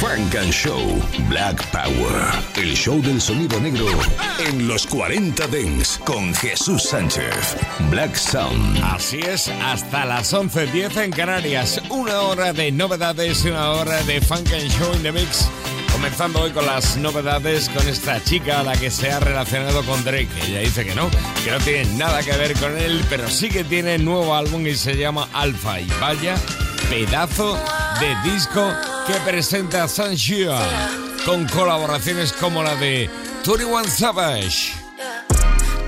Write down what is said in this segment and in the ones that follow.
Funk and Show Black Power. El show del sonido negro en los 40 Dents con Jesús Sánchez. Black Sound. Así es, hasta las 11.10 en Canarias. Una hora de novedades, una hora de Funk and Show in the Mix. Comenzando hoy con las novedades con esta chica a la que se ha relacionado con Drake. Ella dice que no, que no tiene nada que ver con él, pero sí que tiene nuevo álbum y se llama Alpha. Y vaya pedazo de disco que presenta Shenseea con colaboraciones como la de 21 Savage.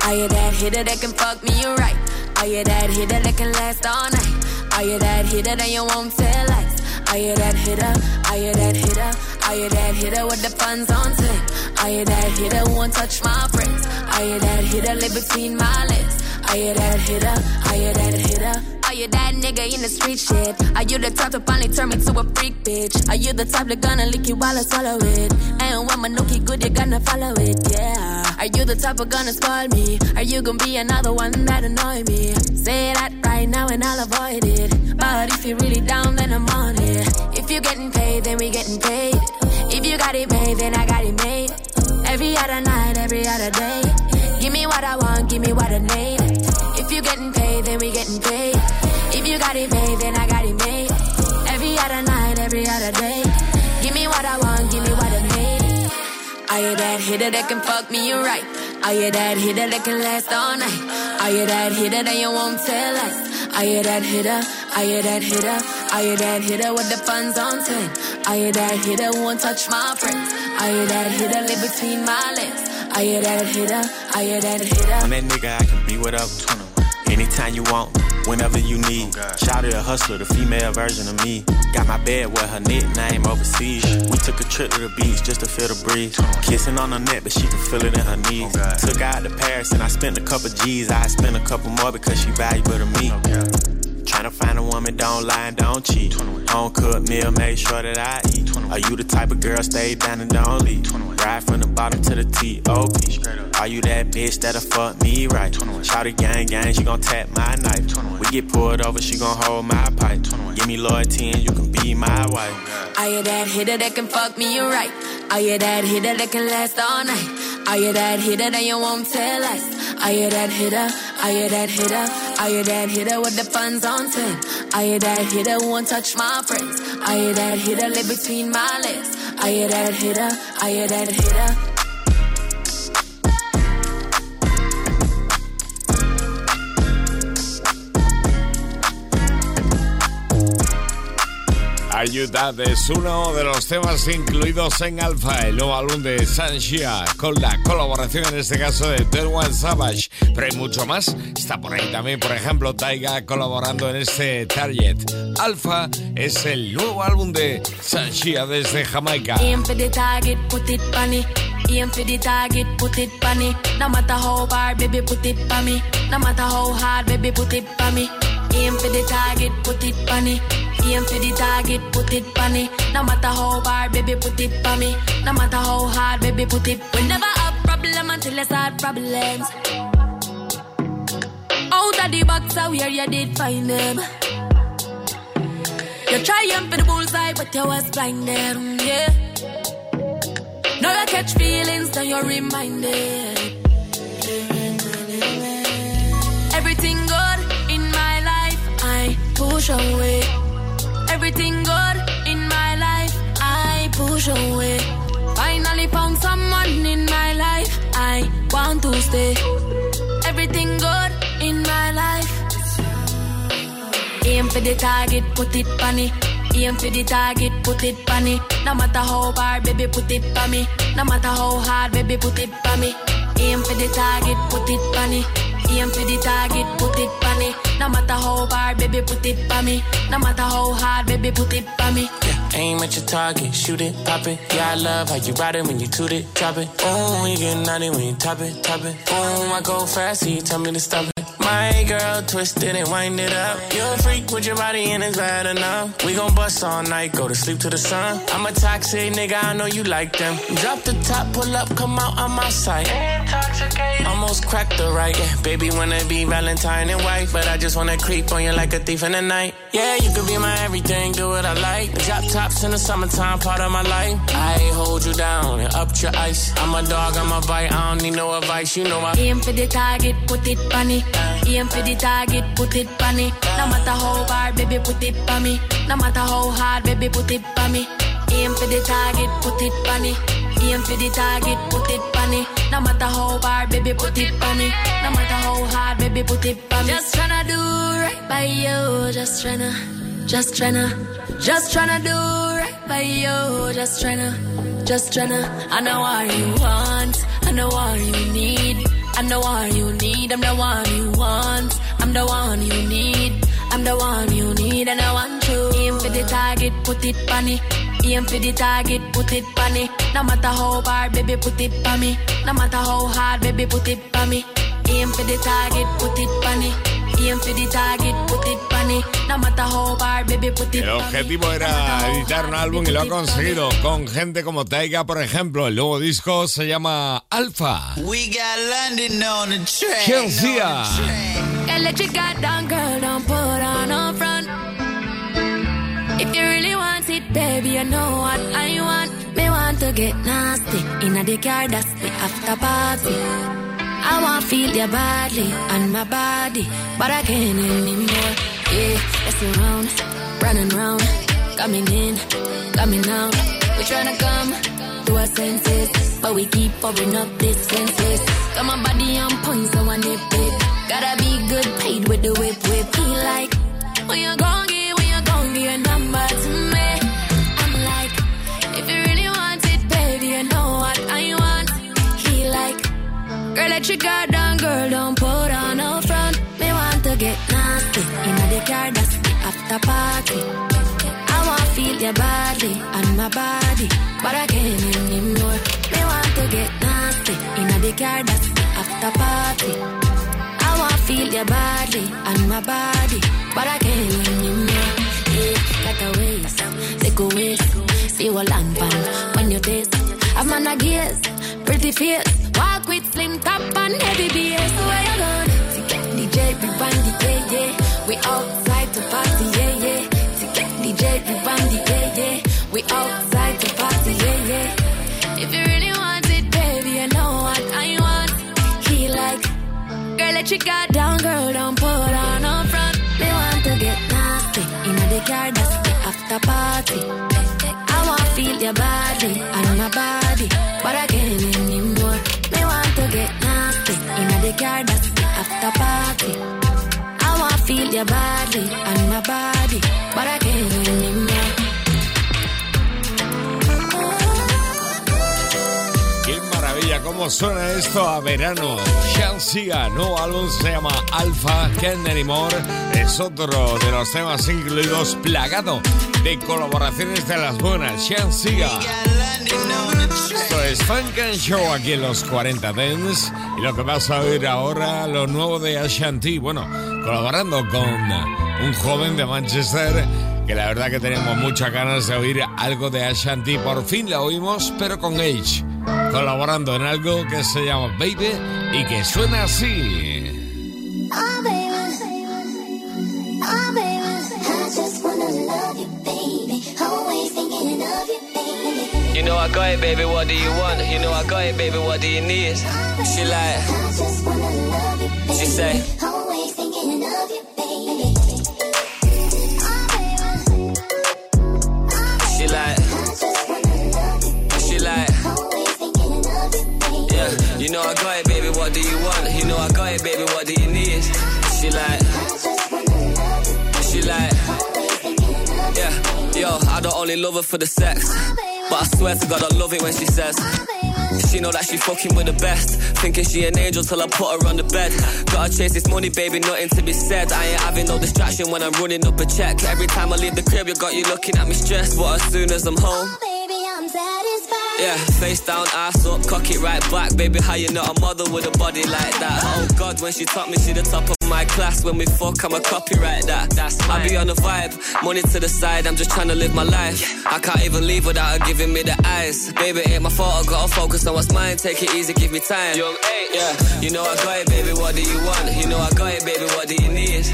Are you that hitter that can fuck me right? Are you that hitter that can last all night? Are you that hitter that you won't tell lies? Are you that hitter? Are you that hitter? Are you that hitter with the funds on ten? Are you that hitter who won't touch my friends? Are you that hitter live between my legs? Are you that hitter? Are you that hitter? Are you that nigga in the street shit? Are you the type to finally turn me to a freak bitch? Are you the type that gonna lick you while I swallow it? And when my nookie good, you gonna follow it, yeah. Are you the type of gonna spoil me? Are you gonna be another one that annoy me? Say that right now and I'll avoid it. But if you're really down, then I'm on it. If you're getting paid, then we getting paid. If you got it made, then I got it made. Every other night, every other day. Give me what I want, give me what I need. If you're getting paid, then we getting paid. You got it made, then I got it made. Every other night, every other day. Give me what I want, give me what I need. Are you that hitter that can fuck me right? Are you that hitter that can last all night? Are you that hitter that you won't tell us? Are you that hitter? Are you that hitter? Are you that hitter with the funds on ten? Are you that hitter who won't touch my friends? Are you that hitter live between my legs? Are you that hitter? Are you that hitter? I'm that nigga, I can be whatever. Anytime you want, whenever you need. Shout a hustler, the female version of me. Got my bed with her nickname overseas. We took a trip to the beach just to feel the breeze. Kissing on her neck, but she can feel it in her knees. Took her out to Paris and I spent a couple G's. I spent a couple more because she valuable to me. Tryna find a woman, don't lie and don't cheat. Home cooked meal, make sure that I eat. Are you the type of girl stay down and don't leave? Ride from the bottom to the T.O.P. Are you that bitch that'll fuck me right? Shout it gang gang, she gon' tap my knife. We get pulled over, she gon' hold my pipe. Give me loyalty and you can be my wife. Are you that hitter that can fuck me right? Are you that hitter that can last all night? Are you that hitter that you won't tell us? Are you that hitter? Are you that hitter? Are you that hitter with the funds on ten? Are you that hitter won't touch my friends? Are you that hitter live between my legs? Are you that hitter? Are you that hitter? Ayuda es uno de los temas incluidos en Alpha, el nuevo álbum de Sanshia, con la colaboración en este caso de One Savage. Pero hay mucho más. Está por ahí también, por ejemplo, Taiga colaborando en este Target. Alpha es el nuevo álbum de Sanshia desde Jamaica. Aim for the target, put it. No matter how hard, baby, put it me. No matter how hard, baby, put it me. Aim for the target, put it. Aim for the target, put it on it. No matter how hard, baby, put it for me. No matter how hard, baby, put it. We never have problem until it's hard problems. Out of the box, out where you did find them. You're trying for the bullseye, but you was blinded, yeah. Now you catch feelings, now you're reminded. Everything good in my life, I push away. Everything good in my life, I push away. Finally found someone in my life, I want to stay. Everything good in my life. Aim for the target, put it it. Aim for the target, put it it. No matter how hard, baby, put it on me. No matter how hard, baby, put it on me. Aim for the target, put it it. Aim for the target, put it me. No matter how hard, baby, put it on me. No matter how hard, baby, put it on me. Aim at your target, shoot it, pop it. Yeah, I love how you ride it when you toot it, drop it. Oh, you get naughty when you top it, top it. Oh, I go fast, so you tell me to stop it. My girl twisted and wind it up. You're a freak with your body and it's bad enough. We gon' bust all night, go to sleep to the sun. I'm a toxic nigga, I know you like them. Drop the top, pull up, come out on my side. Intoxicated. Almost cracked the right. Yeah, baby wanna be Valentine and white, but I just wanna creep on you like a thief in the night. Yeah, you could be my everything, do what I like. Drop tops in the summertime, part of my life. I hold you down and up your ice. I'm a dog, I'm a bite, I don't need no advice, you know I aim for the target, put it funny. Aim for the target, put it funny. No matter how hard, baby, put it for me. No matter how hard, baby, put it for me. Aim for the target, put it funny. Aim for the target, put it funny. No matter how hard, baby, put it for me. No matter how hard, baby, put it for me. Just tryna do right by you. Just tryna, just tryna, just tryna do right by you. Just tryna, just tryna. I know what you want. I know what you need. I'm the one you need, I'm the one you want. I'm the one you need, I'm the one you need, and I want you. Aim for the target, put it on it. Aim for the target, put it on it. No matter how hard, baby, put it on me. No matter how hard, baby, put it on me. Aim for the target, put it on it. Aim for the target, put it on El objetivo era editar un álbum y lo ha conseguido con gente como Taiga, por ejemplo. El nuevo disco se llama Alpha. We got London on the track. Chelsea. Got down, girl, don't put on no front. If you really want it, baby, you know what I want. Me want to get nasty in a the car, that's the after party. I want feel your body and my body, but I can't anymore. Yeah, let's around, running round, coming in, coming out. We tryna come to our senses, but we keep pouring up distances. Got my body on point, so I nip it. Gotta be good, paid with the whip, whip. He like, when you gon' get, when you gon' get a number to me. I'm like, if you really want it, baby, you know what I want. He like, girl, let your guard down, girl, don't put on no front. Me want to get nasty, in the car, that's the after party. I want feel your body and my body, but I can't anymore. Me want to get nasty, in the car, that's the after party. I want feel your body and my body, but I can't anymore. Yeah, like a take a waist, see what land when you taste. I'm on a gears, pretty face, walk with slim top and heavy bass. Where you going? DJ, band the yeah, yeah. We outside to party, yeah, yeah. DJ, we band the yeah, yeah. We outside to party, yeah, yeah. If you really want it, baby, you know what I want. He like, girl, let your guard down, girl, don't put on no front. Me want to get nasty, in the car, that's the after party. I want feel your body and my body, but I can't anymore. The car, that's after party. I want to feel your body and my body, but I can't anymore. Cómo suena esto a verano. Chelsea, nuevo álbum se llama Alpha Can't Anymore. Es otro de los temas incluidos plagado de colaboraciones de las buenas. Chelsea. Esto es Funk and Show aquí en los 40 Dents. Y lo que vas a oír ahora, lo nuevo de Ashanti. Bueno, colaborando con un joven de Manchester que la verdad que tenemos muchas ganas de oír algo de Ashanti. Por fin la oímos, pero con Age, colaborando en algo que se llama Baby y que suena así. Oh, baby. Oh, baby. I just wanna love you, baby. Always thinking of you, baby. You know I got it, baby. What do you want? You know I got it, baby. What do you need? Oh, she like, I just wanna love you, she say, Always thinking of you. Oh, baby. she like, Yo, I don't only love her for the sex, but I swear to God I love it when she says. She know that she fucking with the best. Thinking she an angel till I put her on the bed. Gotta chase this money, baby, nothing to be said. I ain't having no distraction when I'm running up a check. Every time I leave the crib, you got you looking at me stressed. But as soon as I'm home, yeah, face down, ass up, cock it right back. Baby, how you not a mother with a body like that? Oh God, when she taught me, she the top of my class. When we fuck, I'm a copyright that. That's I be on the vibe, money to the side. I'm just trying to live my life. I can't even leave without her giving me the eyes. Baby, ain't my fault. I gotta focus on what's mine. Take it easy, give me time. Young yeah. You know I got it, baby. What do you want? You know I got it, baby. What do you need?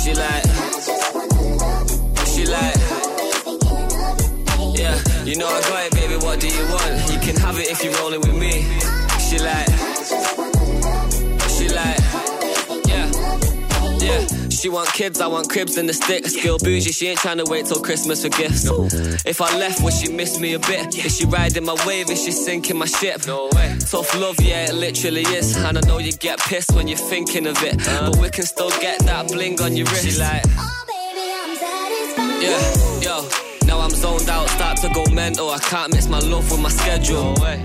She like. She like. Yeah, you know I got it, baby. What do you want? You can have it if you're rolling with me. She like. She want kids, I want cribs and the sticks. Girl bougie, she ain't trying to wait till Christmas for gifts. No. If I left, would she miss me a bit? Is she riding my wave? Is she sinking my ship? No way. Tough love, yeah, it literally is. And I know you get pissed when you're thinking of it. Uh. But we can still get that bling on your wrist. She like, oh, baby, I'm satisfied. Yeah, yo. Now I'm zoned out, start to go mental. I can't mix my love with my schedule. No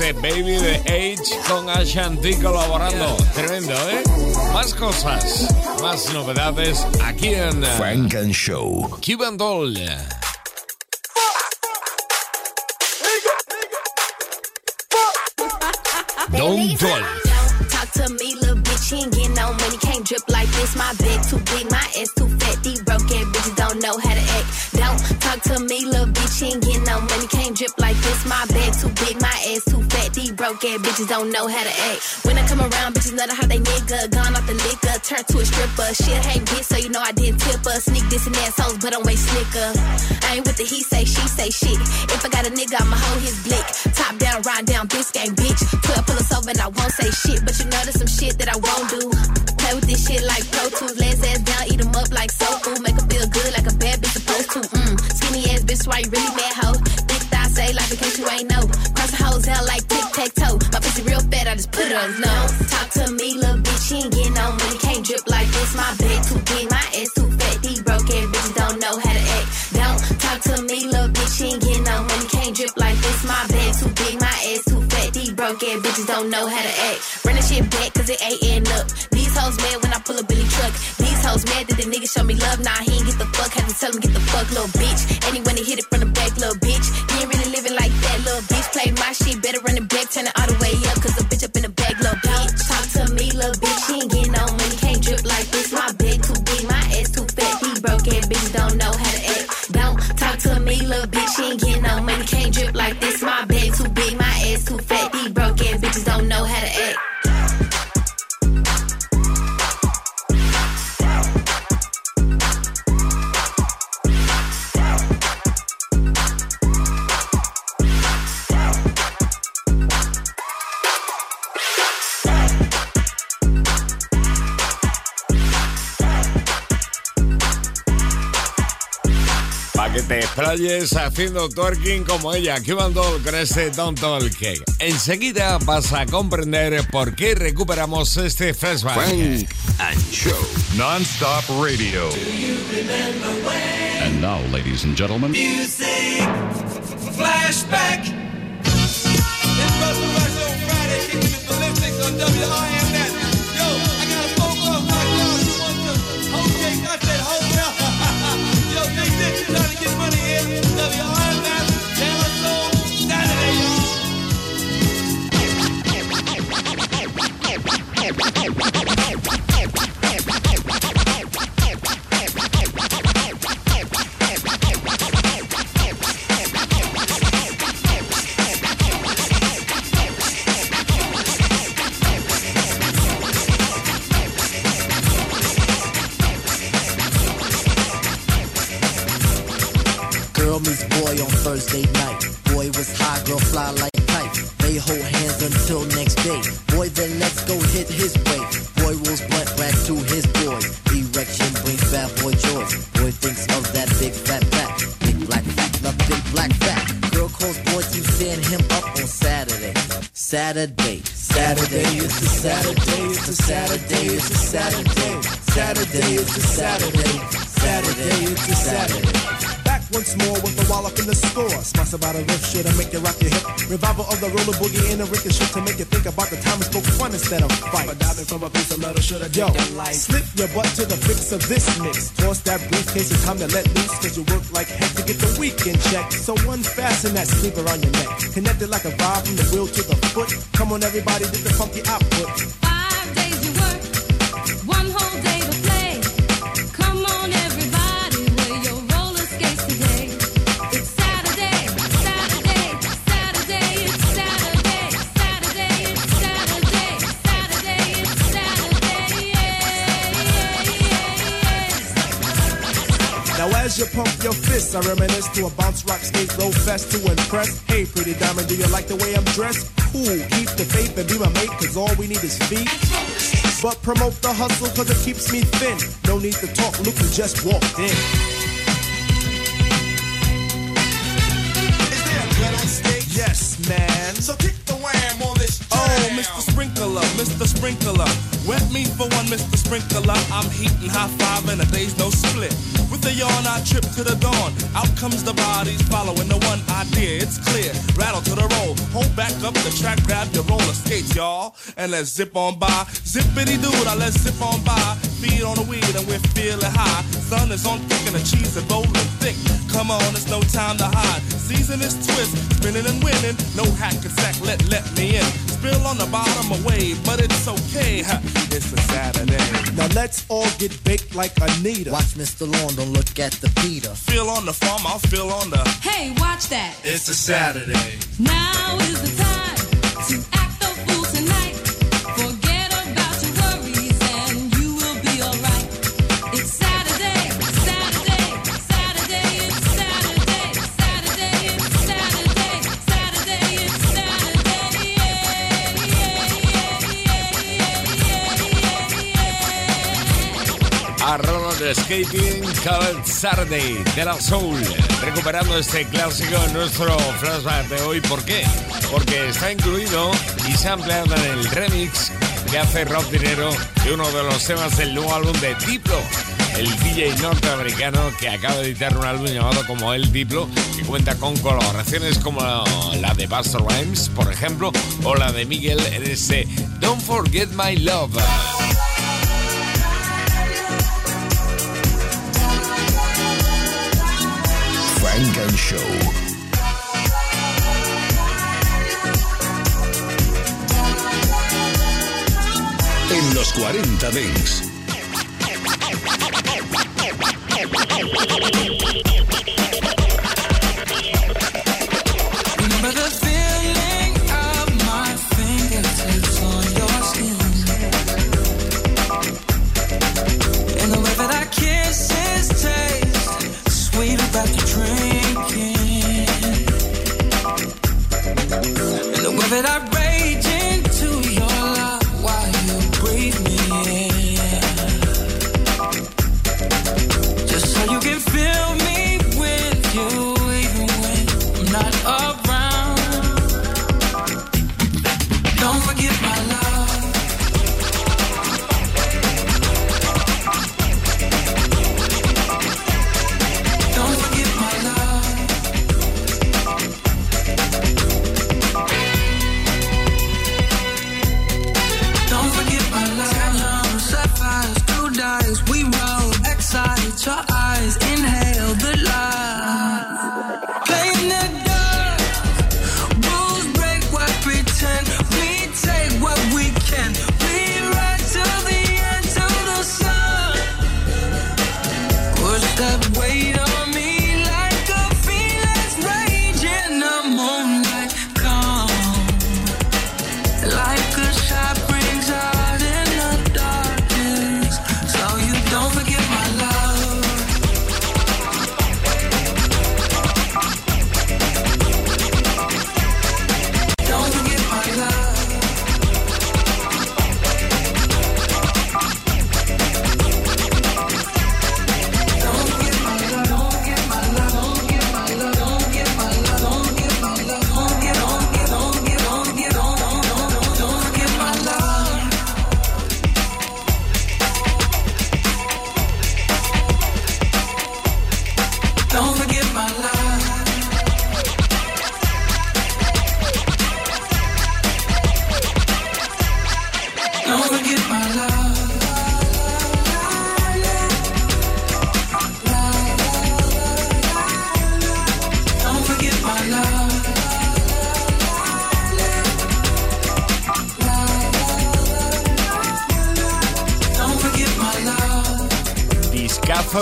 Este Baby de Age con Ashanti colaborando. Tremendo, ¿eh? Más cosas, más novedades aquí en Frank and Show. Cuban Doll. Don't Doll. Talk to me, little bitch. He ain't getting no money. Can't drip like this. My bag too big. My ass too fat. These broke ass bitches don't know how to act. Don't talk to me, little bitch. He ain't getting no money. Can't drip like this. My bag too big. Broke ass bitches don't know how to act. When I come around, bitches know how they nigga. Gone off the liquor. Turn to a stripper. Shit hate bitch, so you know I didn't tip her. Sneak this and assholes, but I'm way slicker. I ain't with the he say, she say shit. If I got a nigga, I'ma hold his blick. Top down, ride down, bitch gang, bitch. 12 pull us over and I won't say shit. But you know there's some shit that I won't do. Play with this shit like Pro Tools. Last ass down, eat them up like soul food. Make them feel good like a bad bitch supposed to. Mm. Skinny ass bitch, why you really mad, just put it on. Talk to me, little bitch, she ain't getting no money. Can't drip like this. My bed too big, my ass too fat. These broke ass bitches don't know how to act. Don't talk to me, little bitch, she ain't getting no money. Can't drip like this. My bed too big, my ass too fat. These broke ass bitches don't know how to act. Run the shit back, cause it ain't end up. These hoes mad when I pull a Billy truck. These hoes mad that the nigga show me love. Nah, he ain't get the fuck. Had to tell him get the fuck, little bitch. And he he hit it from explayes haciendo twerking como ella, Doll con este Don't Talk. Enseguida vas a comprender por qué recuperamos este flashback. Frank and Show. Non-stop radio. And now, ladies and gentlemen. Music. Flashback. Like ice. They hold hands until next day. Boy, then let's go hit his way. Boy rolls blunt rack to his boy. Erection brings bad boy joy. Boy thinks of that big fat fat. Big black fat, nothing black fat. Girl calls boy to stand him up on Saturday. Saturday, Saturday, it's a Saturday, it's a Saturday, it's a Saturday. Saturday, it's a Saturday. Saturday, it's a Saturday. Back once more with the wallop in the score. Sponsored by the riff shit to make you rock your hip. Revival of the roller boogie in a ricochet to make you think about the time we spoke fun instead of fight. But diving from a piece of metal should have Yo, slip your butt to the fix of this mix. Toss that briefcase, it's time to let loose. Cause you work like heck to get the weekend check. So unfasten that sleeper on your neck. Connected like a vibe from the wheel to the foot. Come on, everybody, get the funky output. As you pump your fists, I reminisce to a bounce rock skate roll fest to impress. Hey, pretty diamond, do you like the way I'm dressed? Cool, keep the faith and be my mate, cause all we need is feet. But promote the hustle cause it keeps me thin. No need to talk, look who just walked in. Is there a gun on stage? Yes, man. So kick Oh, Mr. Sprinkler, Mr. Sprinkler. Wet me for one, Mr. Sprinkler. I'm heating high five and a day's no split. With a yawn, I trip to the dawn. Out comes the bodies following the one idea. It's clear. Rattle to the roll. Hold back up the track, grab your roller skates, y'all. And let's zip on by. Zippity doo, now let's zip on by. Feet on the weed and we're feeling high. Sun is on thick and the cheese is rolling thick. Come on, it's no time to hide. Season twist, spinning and winning. No hack and sack, let let me in. Spill on the bottom away, but it's okay. ha, It's a Saturday. Now let's all get baked like Anita. Watch Mr. Lawn, don't look at the Peter. Feel on the farm, I'll feel on the. Hey, watch that. It's a Saturday. Now is the time Roller Skating Colored Saturday de la Soul, recuperando este clásico en nuestro flashback de hoy. ¿Por qué? Porque está incluido y se ampliado en el remix que hace Rob Dinero de uno de los temas del nuevo álbum de Diplo, el DJ norteamericano que acaba de editar un álbum llamado como El Diplo, que cuenta con colaboraciones como la de Buster Rhymes, por ejemplo, o la de Miguel en ese Don't Forget My Love. And Show. En los 40 Dents. That I rage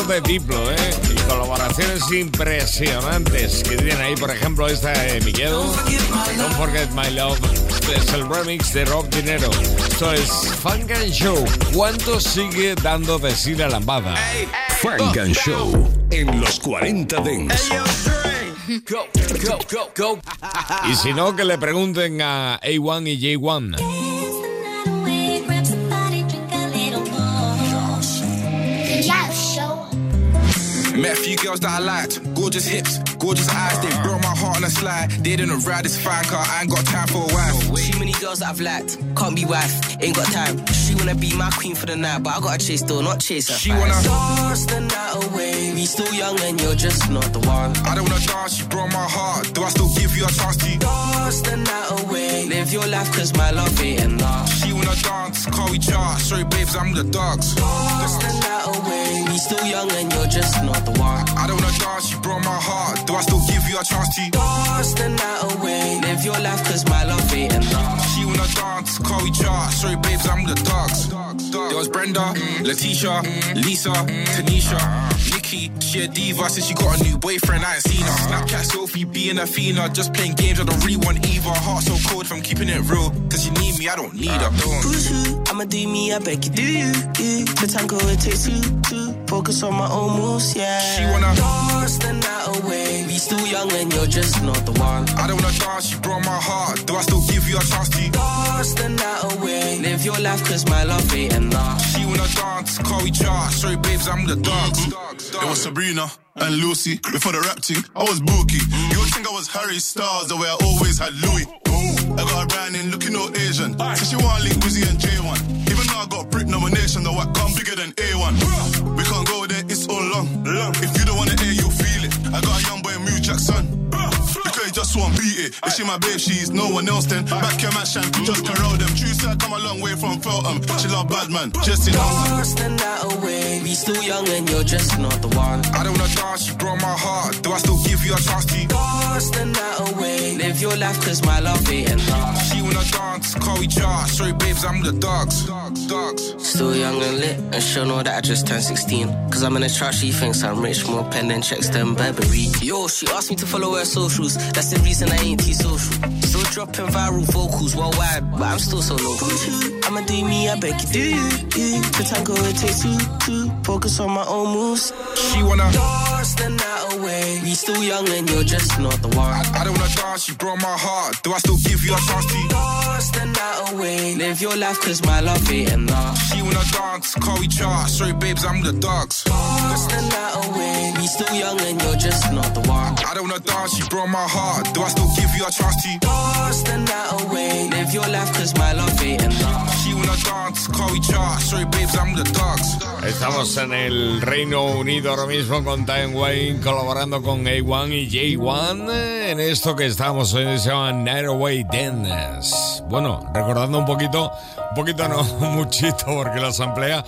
De Diplo, ¿eh? Y colaboraciones impresionantes que tienen ahí, por ejemplo, esta de Miguel. Don't Forget My Love. Es el remix de Rob Dinero. Esto es Funk and Show. ¿Cuánto sigue dando de sí la lambada? Funk and Show en los 40 Dents. Go, go, go, go. Y si no, que le pregunten a A1 y J1. Few girls that I liked. Gorgeous hips, gorgeous eyes. They broke my heart on a slide. They didn't ride this fine car. I ain't got time for a wife. Too many girls that I've liked, can't be wife, ain't got time. She wanna be my queen for the night, but I gotta chase though, not chase her. She wanna- dance the night away. We still young and you're just not the one. I don't wanna dance, you broke my heart. Do I still give you a chance to? Dance the night away. Live your life cause my love ain't enough. Wanna dance, call we chart. Sorry, babes, I'm the dogs. The night away. We still young and you're just not the one. I don't wanna dance, you broke my heart. Do I still give you a chance to? Dance the night away. Live your life cause my love ain't enough. She wanna dance, call we chart. Sorry, babes, I'm the dogs. There was Brenda, mm. Letitia, mm. Lisa, Tanisha, ah. Nikki. She a diva since she got a new boyfriend. I ain't seen her. Snapchat Sophie being a fiend. Just playing games. I don't really want either. Heart so cold from keeping it real. Cause you need me, I don't need her. Who's who? I'ma do me, I beg you, do you? you. The tango it takes two to focus on my own moves, yeah. She wanna- dance the night away. We still young and you're just not the one. I don't wanna dance, you broke my heart. Do I still give you a chance to? Dance the night away. Live your life cause my love ain't enough. She wanna dance, call we chart. Sorry, babes, I'm the dogs. It was Sabrina and Lucy before the rap thing. I was Bookie. You would think I was Harry Styles the way I always had Louis. I got a brand in looking all Asian. So she want link Wizzy and J1. Even though I got Brit nomination, the white come bigger than A1. Bruh. We can't go there, it's all long. long. If you don't wanna hear, you'll feel it. I got a young boy, Mew Jackson. Because he just won't beat it. If she my babe, she's no one else then. Back your match and just corral them. True said, come a long way from Feltham. She love bad man, just in Dance the night away. We still young and you're just not the one. I don't wanna dance, you broke my heart. Do I still give you a chance to? Dance the night away. Live your life cause my love ain't enough. She wanna dance, call we chart. Sorry, babes, I'm the dogs. Dogs. Still young and lit, and she'll know that I just turned 16. Cause I'm in a trap, she thinks I'm rich, more pen than checks than Burberry. Yo, she asked me to follow her socials, that's the reason I ain't T-social. Still dropping viral vocals worldwide, but I'm still so local. I'ma do me, I beg you, do you? you. The tango it takes two to focus on my own moves. She wanna dance the night away. We still young and you're just not the one. I don't wanna dance, you broke my heart. Do I still give you a chance to? Dance the night away. Live your life cause my love ain't enough. She wanna dance, call we chart. Sorry, babes, I'm the dogs. Dance the night away. We still young and you're just not the one. I don't wanna dance, you broke my heart. Do I still give you a chance to? Dance the night away. Live your life cause my love ain't enough. Estamos en el Reino Unido ahora mismo con Time Wayne colaborando con A1 y J1 en esto que estamos hoy se llama Night Away Dance. Bueno, recordando un poquito, un poquito no, muchito porque las emplea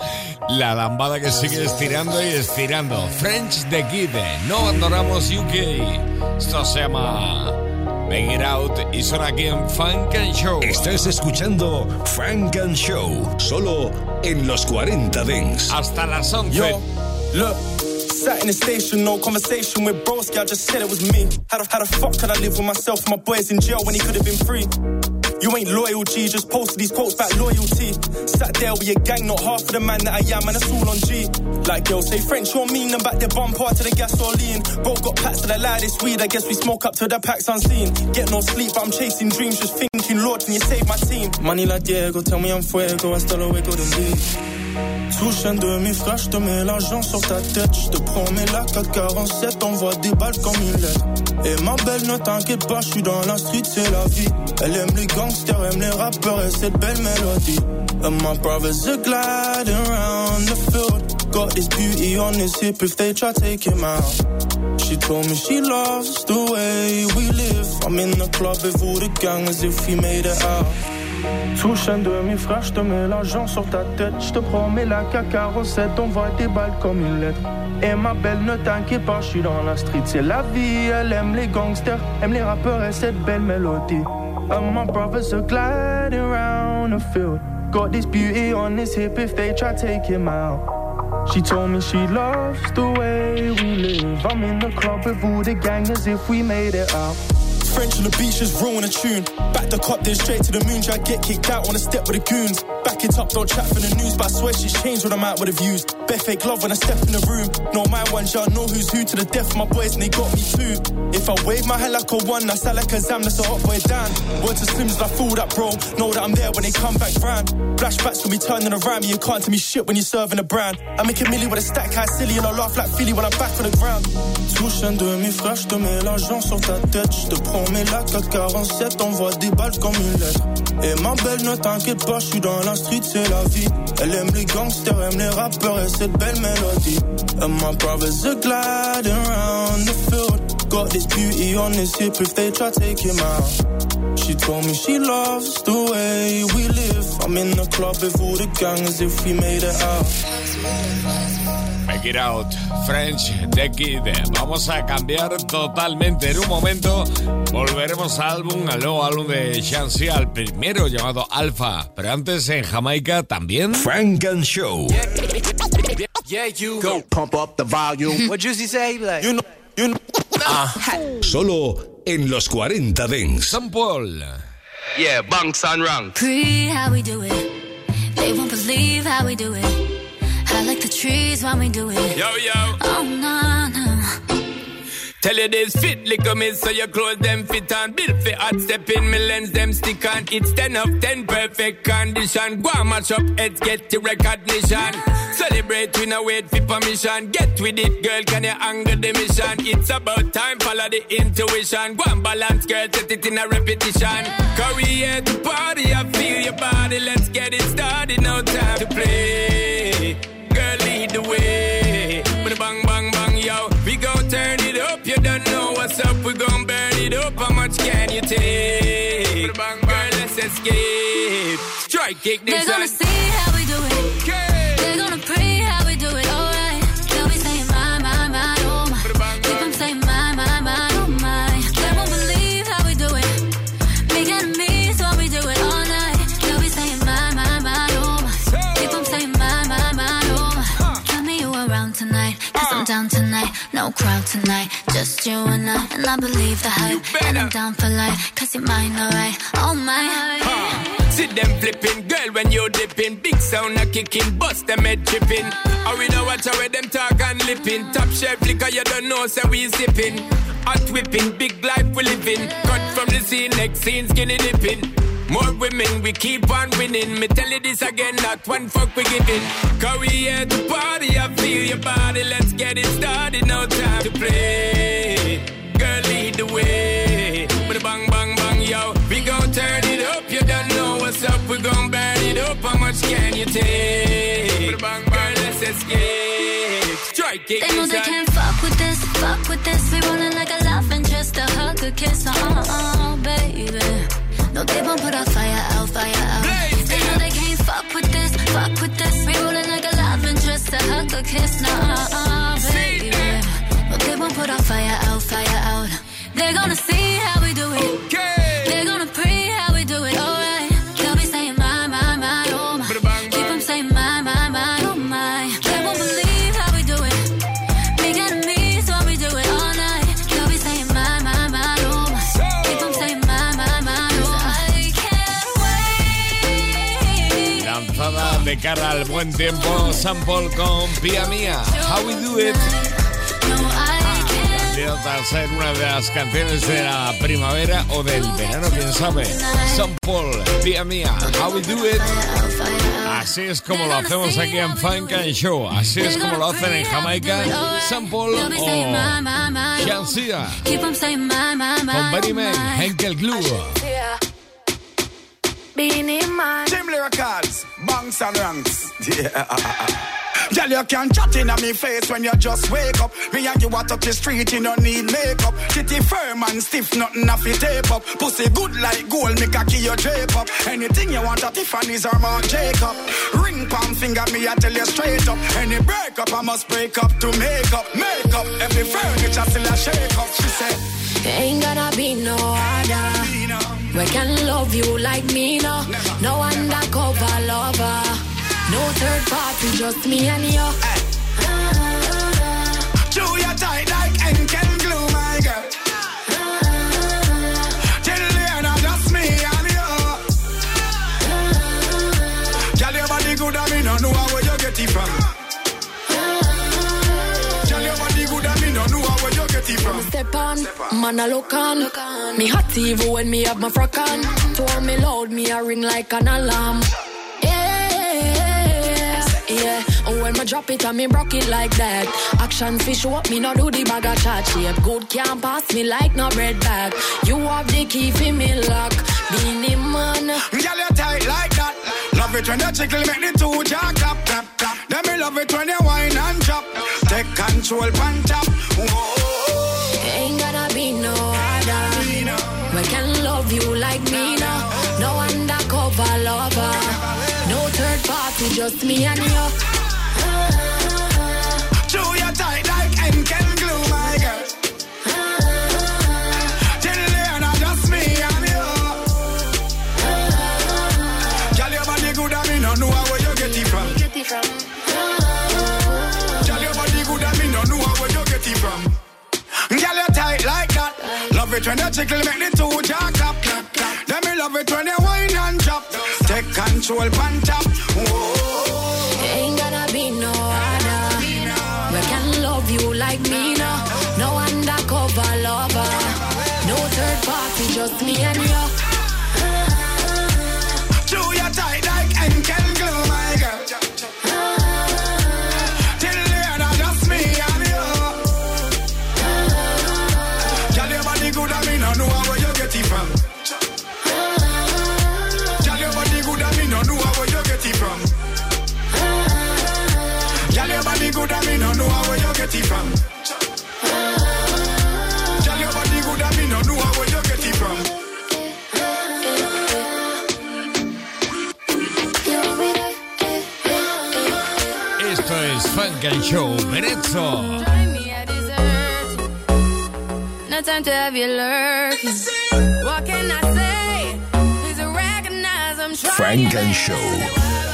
la lambada que sigue estirando y estirando. French the Kid, no abandonamos UK. Esto se llama Make It Out y son aquí en Funk and Show. Estás escuchando Funk and Show, solo en los 40 Dents. Hasta las 11. Yo, look. Sat in the station, no conversation with broski. I just said it was me. How the, how the fuck could I live with myself my boys in jail when he could have been free? You ain't loyal, G. Just posted these quotes about loyalty. Sat there with your gang, not half of the man that I am, and it's all on G. Like girls say French, you're mean them back their bumper to the gasoline. Bro got packs to the loudest weed. I guess we smoke up till the packs unseen. Get no sleep, but I'm chasing dreams, just thinking, Lord, can you save my team? Money like Diego, tell me I'm fuego, hasta luego de mí. Touche un demi frère, je te mets l'argent sur ta tête. Je te promets la K47, envoie des balles comme une lettre. Et ma belle, ne t'inquiète pas, je suis dans la street, c'est la vie. Elle aime les gangsters, aime les rappeurs et cette belle mélodie. And my brothers are gliding around the field. Got this beauty on his hip if they try take him out. She told me she loves the way we live. I'm in the club with all the gang as if we made it out. Touche un demi frère, je te mets l'argent sur ta tête. Je te promets la K47, envoie des balles comme une lettre. Et ma belle, ne t'inquiète pas, je suis dans la street, c'est la vie. Elle aime les gangsters, aime les rappeurs et cette belle mélodie. And my brothers are gliding around the field. Got this beauty on his hip if they try take him out. She told me she loves the way we live. I'm in the club with all the gang as if we made it out. French on the beach just rolling a tune. Back the cop, then straight to the moon. Try get kicked out on a step with the goons. Back it up, don't chat for the news. But I swear she's changed when I'm out with the views. Bare fake love when I step in the room. No, my one, y'all know who's who to the death. My boys, and they got me too. If I wave my hand like a one, I sound like a zam, that's a hot boy down. Word to Slims, I fool that bro. Know that I'm there when they come back round. Flashbacks when we turning around. You can't tell me shit when you're serving a brand. I make a milli with a stack, high silly, and I laugh like Philly when I'm back on the ground. Touche un de mes frères, j'te mets l'argent sur ta tête. J'te promets la 447, envoie des balles comme une lettre. Et ma belle, ne t'inquiète pas, j'suis dans la street, c'est la vie. Elle aime les gangsters, aime les rappeurs et cette belle mélodie. And my brothers are gliding around the field. Got this beauty on his hip if they try take him out. She told me she loves the way we live. I'm in the club with all the gang as if we made it out. Make it out, French The Kid. Vamos a cambiar totalmente. En un momento volveremos al álbum, al nuevo álbum de Shansi, al primero llamado Alpha. Pero antes en Jamaica también. Frank and Show. Yeah, you go pump up the volume. what Juicy say? Like, you know, you know. Solo en los 40 Dents. San Paul. Yeah, bunks and ranks. Pre, how we do it. They won't believe how we do it. I like the trees when we do it. Yo, yo. Oh, no, no. Tell you this fit, lick me so your clothes them fit on. Built for hot step in, me lens them stick on. It's 10 of 10 perfect condition. Go and match up heads, get the recognition. Celebrate, we no wait for permission. Get with it, girl, can you angle the mission? It's about time, follow the intuition. Go and balance, girl, set it in a repetition. Cause we here to party, I feel your body. Let's get it started, no time to play. Girl, lead the way. With a bang, bang, bang, yo. We gon' turn it up, you don't know what's up. We gon' burn it up, how much can you take? Bang, girl, let's escape. Strike kick They're gonna see how we do it. I believe the hype. And I'm down for life. Cause you're mine, alright. Oh my. See them flipping, girl, when you dipping. Big sound a kicking, bust them head tripping. Or we don't watch how them talk and lipping. Top shelf liquor, you don't know, so we sipping. Hot whipping, big life we living. Cut from the scene, next scene, skinny dipping. More women, we keep on winning. Me tell you this again, not one fuck we giving. Cause we here to party, I feel your body. Let's get it started, no time to play. Girl, lead the way. A bang, bang, bang, yo. We gon' turn it up, you don't know what's up. We gon' burn it up, how much can you take? A bang, bang, let's escape. Strike it, They know they can't fuck with this, fuck with this. We rolling like a laugh and just a hug, a kiss, uh uh, baby. No, they won't put our fire out, fire out. They know they can't fuck with this, fuck with this. We rolling like a laugh and just a hug, a kiss, nah, uh uh, baby. Won't put our fire out, fire out. They're gonna see how we do it. They're gonna pray how we do it, alright. They'll be saying my, my, my, oh my. Keep 'em saying my, my, my, oh my. They won't believe how we do it. Big enemies when we do it all night. They'll be saying my, my, my, oh my. Keep 'em saying my, my, my, oh my. I can't wait. Lanzada de cara al buen tiempo, Sean Paul con Pia Mía. How we do it. Candidata a ser una de las canciones de la primavera o del verano, quién sabe. San Paul, Pia Mía, How we do it. Así es como lo hacemos aquí en Funk and Show. Así es como lo hacen en Jamaica, San Paul o. Shansia. Con Benny Man. Henkel Glue. Beanie Man. Jim Lyricals, banks and ranks. Yeah. Girl, you can't chat in on me face when you just wake up. Me and you out up the street, you don't need makeup. Kitty firm and stiff, nothing off it tape up. Pussy good like gold, make a key your drape up. Anything you want at Tiffany's or Marc Jacob. Ring palm finger, me I tell you straight up. Any breakup, I must break up to make up. Make up, every furniture still a shake up. She said, Ain't gonna be no other. We can love you like me, no. No undercover lover. No third party, just me and you. Chew your tight like Henkel glue, my girl. Till the end, I just me and you. Girl, your body good, I mean, no know where you get it from. Girl, your body good, I mean, no know where you get it from. Step on, man, I look on. Me hot even when me have my frock on. Told me loud, me a ring like an alarm. Yeah. And when me drop it and me rock it like that. Action fish up, me no do the bag of chat shape. Good can't pass me like no bread bag. You have the key for me lock. Beenie Man. Girl, you tight like that. Love it when you tickle, make the two jaw clap, clap, clap. Then me love it when you whine and chop. Take control, pan top. Whoa. Ain't gonna be no other. We can love you like me now. No undercover lover. Party, just me and you. Chew your tight like glue, my girl. I just me and you. Girl, your body good, no know where you get it from. Girl, your body good, no know where you get it from. Girl, you tight like that. Love it when you tickle, make the two jaw clap, clap, clap. Then me love it when you whine and chop. Take control, pan top. Ain't gonna be no other. We can love you like me now. No undercover lover. No third party, just me and you. Get it from. Girl, your body good, I mean, no know where you get it from. Esto es Funk and Show, Berezzo. No time to have you lurking. What can I say? Please recognize I'm trying. Funk and Show.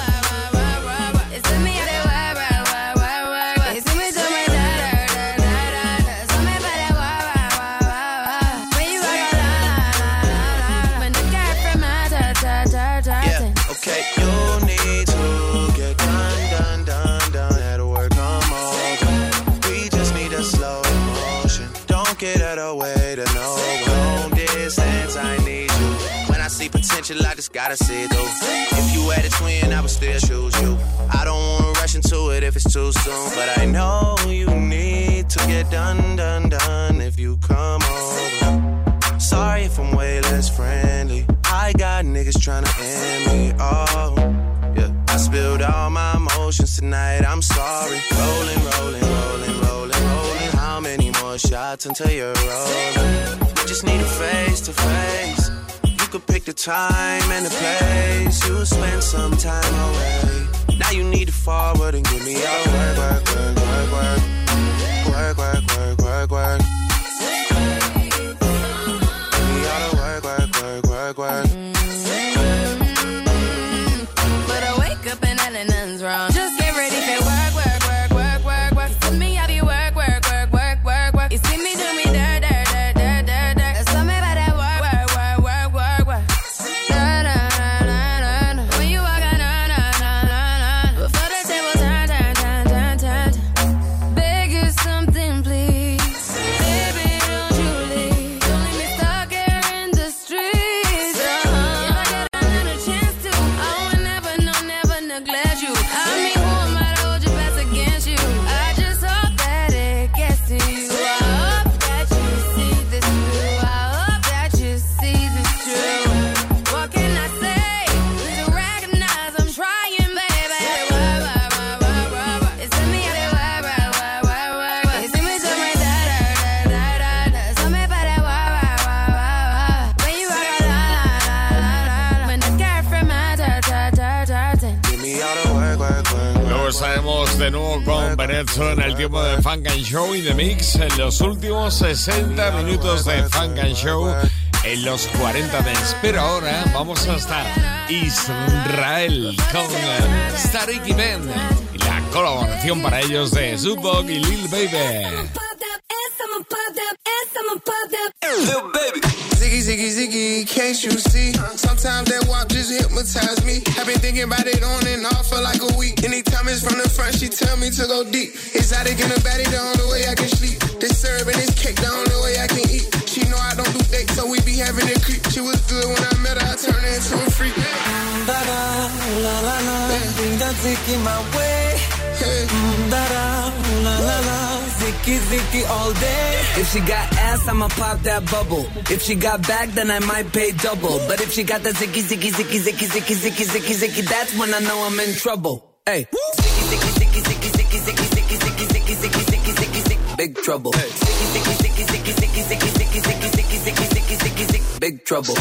Potential, I just gotta see it through. If you had a twin, I would still choose you. I don't wanna rush into it if it's too soon. But I know you need to get done, done, done if you come over. Sorry if I'm way less friendly. I got niggas tryna end me. Oh, yeah. I spilled all my emotions tonight. I'm sorry. Rolling, rolling, rolling, rolling, rolling. How many more shots until you're rolling? We just need a face to face. Could pick the time and the place. You spend some time away. Now you need to forward and give me your work, work, work, work, work. Work, work, work, work, work. Give me all the work, work, work, work, work. De nuevo con Berezzo en el tiempo de Funk and Show y de Mix en los últimos 60 minutos de Funk and Show en los 40 Dance. Pero ahora vamos hasta Israel con eh, Starik y Ben y la colaboración para ellos de Zubok y Lil Baby. Ziggy, ziggy, ziggy, can't you see? Sometimes that walk just hypnotize me. I've been thinking about it on and off for like a week. Anytime it's from the front, she tell me to go deep. Exotic in the baddie, the only way I can sleep. This syrup and this cake, the only way I can eat. She know I don't do dates, so we be having a creep. She was good when I met her, I turned her into a freak. Da da, la la la, bring that zicky my way. Mm, Da da, la la la, zicky zicky all day. If she got ass, I'ma pop that bubble. If she got back, then I might pay double. But if she got that zicky zicky zicky zicky zicky zicky zicky zicky, that's when I know I'm in trouble. Hey, zicky zicky zicky zicky zicky zicky zicky zicky zicky zicky zicky zicky zicky, big trouble. Zicky zicky zicky zicky zicky zicky zicky zicky zicky zicky zicky zicky big trouble.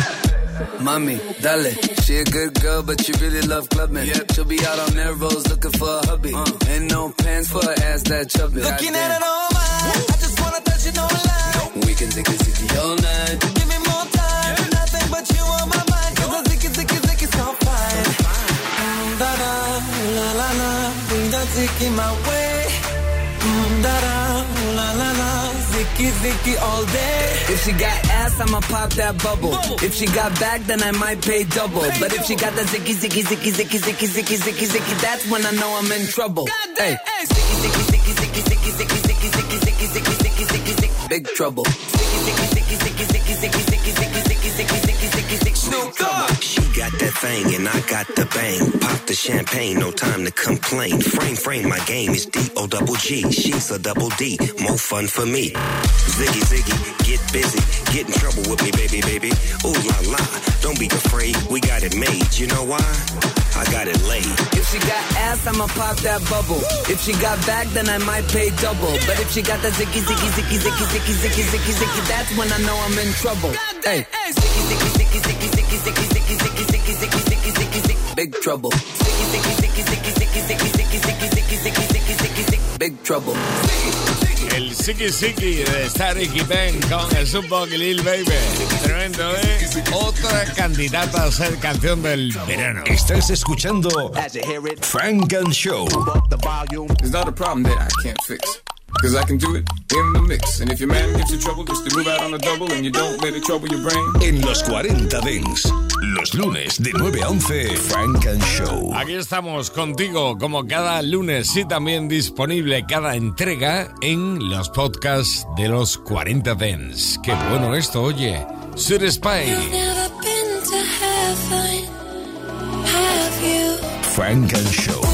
Mommy, dale. She a good girl, but she really love clubbing. Yep. She'll be out on Melrose looking for a hubby. Ain't no pants for her ass that chubby. Looking at Goddamn. it all mine. I just wanna touch it, no lie. We can take it zicky all night. Give me more time. Nothing but you on my mind. Cause the zicky, zicky, zicky so fine. Mm, Da da, la la la, bring that zicky my way. Mm, Da da, la la la, zicky zicky all day. If she got ass, I'ma pop that bubble. If she got back, then I might pay double. But if she got that zicky zicky zicky zicky zicky zicky zicky zicky, that's when I know I'm in trouble. Hey, zicky zicky zicky zicky zicky zicky zicky zicky zicky zicky zicky zicky zicky, big trouble. Zicky zicky zicky zicky zicky zicky zicky zicky zicky zicky zicky zicky zicky, Snoop Dogg. She got that thing and I got the bang. Pop the champagne, no time to complain. Frame, frame, my game is D O double G. She's a double D, more fun for me. Ziggy, ziggy, get busy. Get in trouble with me, baby, baby. Ooh la la, don't be afraid. We got it made. You know why? I got it laid. If she got ass, I'ma pop that bubble. If she got back, then I might pay double. But if she got that zicky zicky zicky zicky zicky zicky zicky zicky, that's when I know I'm in trouble. Hey, zicky zicky zicky zicky zicky zicky zicky zicky zicky zicky zicky zicky zicky, big trouble. Zicky zicky zicky zicky zicky zicky zicky zicky zicky zicky zicky zicky zicky, big trouble. El Siki Siki de Starik y Ben con el Zubok y Lil Baby. Tremendo, ¿eh? Otra candidata a ser canción del verano. Estás escuchando Funk and Show. It's not a problem that I can't fix. Cause I can do it in the mix. And if your man gives you trouble, just to move out on the double and you don't let it trouble your brain. En los 40 Dance. Los lunes de 9 a 11, Frank and Show. Aquí estamos contigo como cada lunes y también disponible cada entrega en los podcasts de los 40 Dents. Qué bueno esto, oye. Sir Spy? Frank and Show.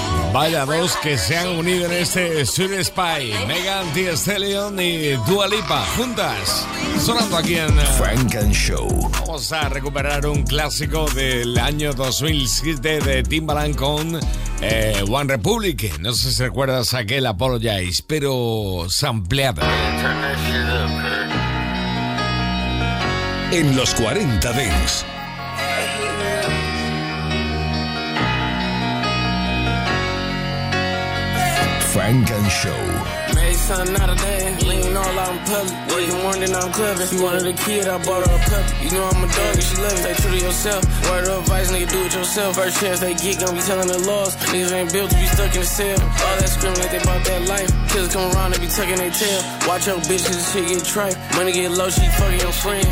Vaya dos que se han unido en este Sweet Spy, Megan Thee Stallion y Dua Lipa juntas, sonando aquí en eh, Frank and Show. Vamos a recuperar un clásico del año 2007 de Timbaland con eh, One Republic. No sé si recuerdas aquel Apologize, pero sampleado. En los 40 Dents. Funk and Show. Something out of that. Leaning all out in public. Working more than I'm clever. She wanted a kid, I bought her a puppy. You know I'm a dog and she love it. Stay true to yourself. Word of advice, nigga, do it yourself. First chance they get, gonna be telling the laws. Niggas ain't built to be stuck in the cell. All that screaming like they bought that life. Killers come around, they be tucking their tail. Watch your bitch, cause this shit get tripe. Money get low, she fucking your friend.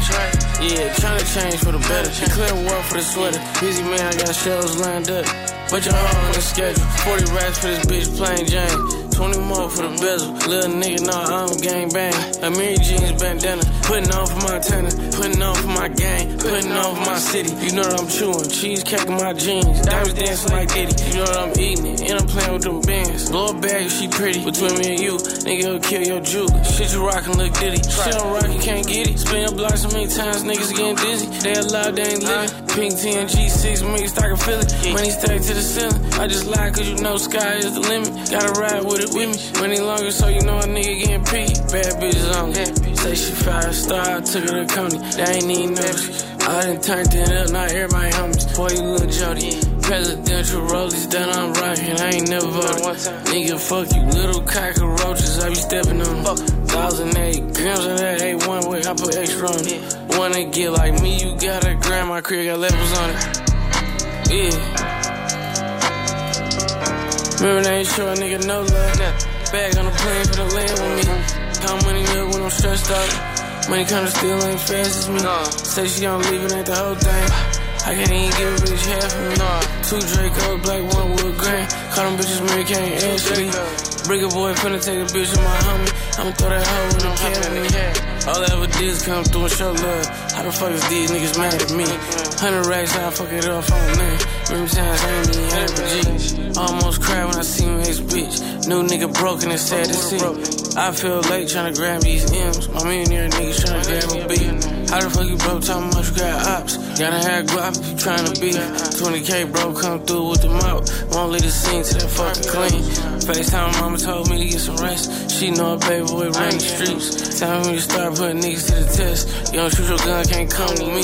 Yeah, tryna change for the better. Declare war for the sweater. Busy man, I got shows lined up. But your heart on the schedule. 40 racks for this bitch plain Jane. 20 more for the bezel. Little nigga, nah, I'm gang bang. A Mary jeans bandana. Putting on for my tennis. Putting on for my gang. Putting on for my city. You know what I'm chewing. Cheesecake in my jeans. Diamonds dancing like Diddy. You know what I'm eating it. And I'm playing with them bands. Blow a bag if she pretty. Between me and you, nigga, it'll kill your juke. Shit you rockin' look ditty. Shit on rock, you can't get it. Spin your block so many times, niggas getting dizzy. They alive, they ain't living. Pink TNG 6 mixed, I can feel it. Money stacked to the ceiling. I just lie cause you know sky is the limit. Gotta ride with it with me. Money longer so you know a nigga getting paid. Bad bitches on me. Say she five star, I took her to Coney. They ain't even notice. I done turned it up, not everybody homies. Boy, you look jody. Presidential rollies that I'm rockin', I ain't never voted. Nigga, fuck you, little cockroaches, I be stepping on them. Thousand eight grams of that ain't one way, I put extra on it. Wanna get like me, you gotta grab my crib, got levels on it. Yeah. Remember they ain't show a nigga no love. Bag on the plane for the land with me. Count money up when I'm stressed out. Money kinda still ain't fast as me. Say she don't leave it ain't the whole thing. I can't even give a bitch half of me. Two Dracos, black one with grain. Call them bitches Mary Kane and Ashley. Bring a boy finna take a bitch with my homie. I'ma throw that hoe in the cabinet. All I ever did is come through and show love. How the fuck is these niggas mad at me? Hundred racks, I fuck it off on me. Remember times I ain't even had a G. Almost cried when I seen this bitch. New nigga broken and sad to see. I feel late tryna grab these M's. My millionaire niggas tryna grab a. How the fuck you broke talking you got ops? Gotta have guap you tryna be. 20k bro come through with the mouth. Won't leave the scene till that fucking clean. FaceTime mama told me to get some rest. She know a baby boy run the streets. Tell me to start putting niggas to the test. You don't shoot your gun, can't come to me.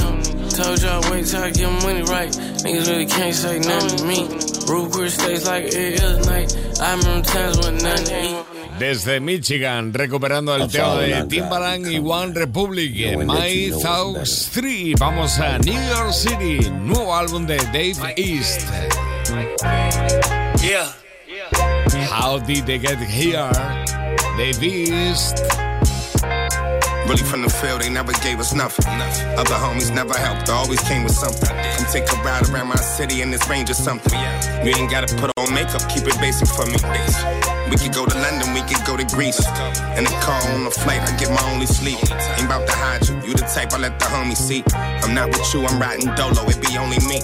Told y'all wait till I get my money right. Niggas really can't say nothing to me. Chris stays like every other night. I remember times when nothing to eat. Desde Michigan, recuperando el tema de Timbaland y One Republic en My Thoughts 3. Vamos a New York City, nuevo álbum de Dave East. Yeah. How did they get here? Dave East. Really from the field, they never gave us nothing. Other homies never helped, always came with something. Come take a ride around my city in this range or something. You ain't gotta put on makeup, keep it basic for me. We could go to London, we could go to Greece. In the car on the flight, I get my only sleep. Ain't about to hide you, you the type I let the homie see. I'm not with you, I'm riding dolo, it be only me.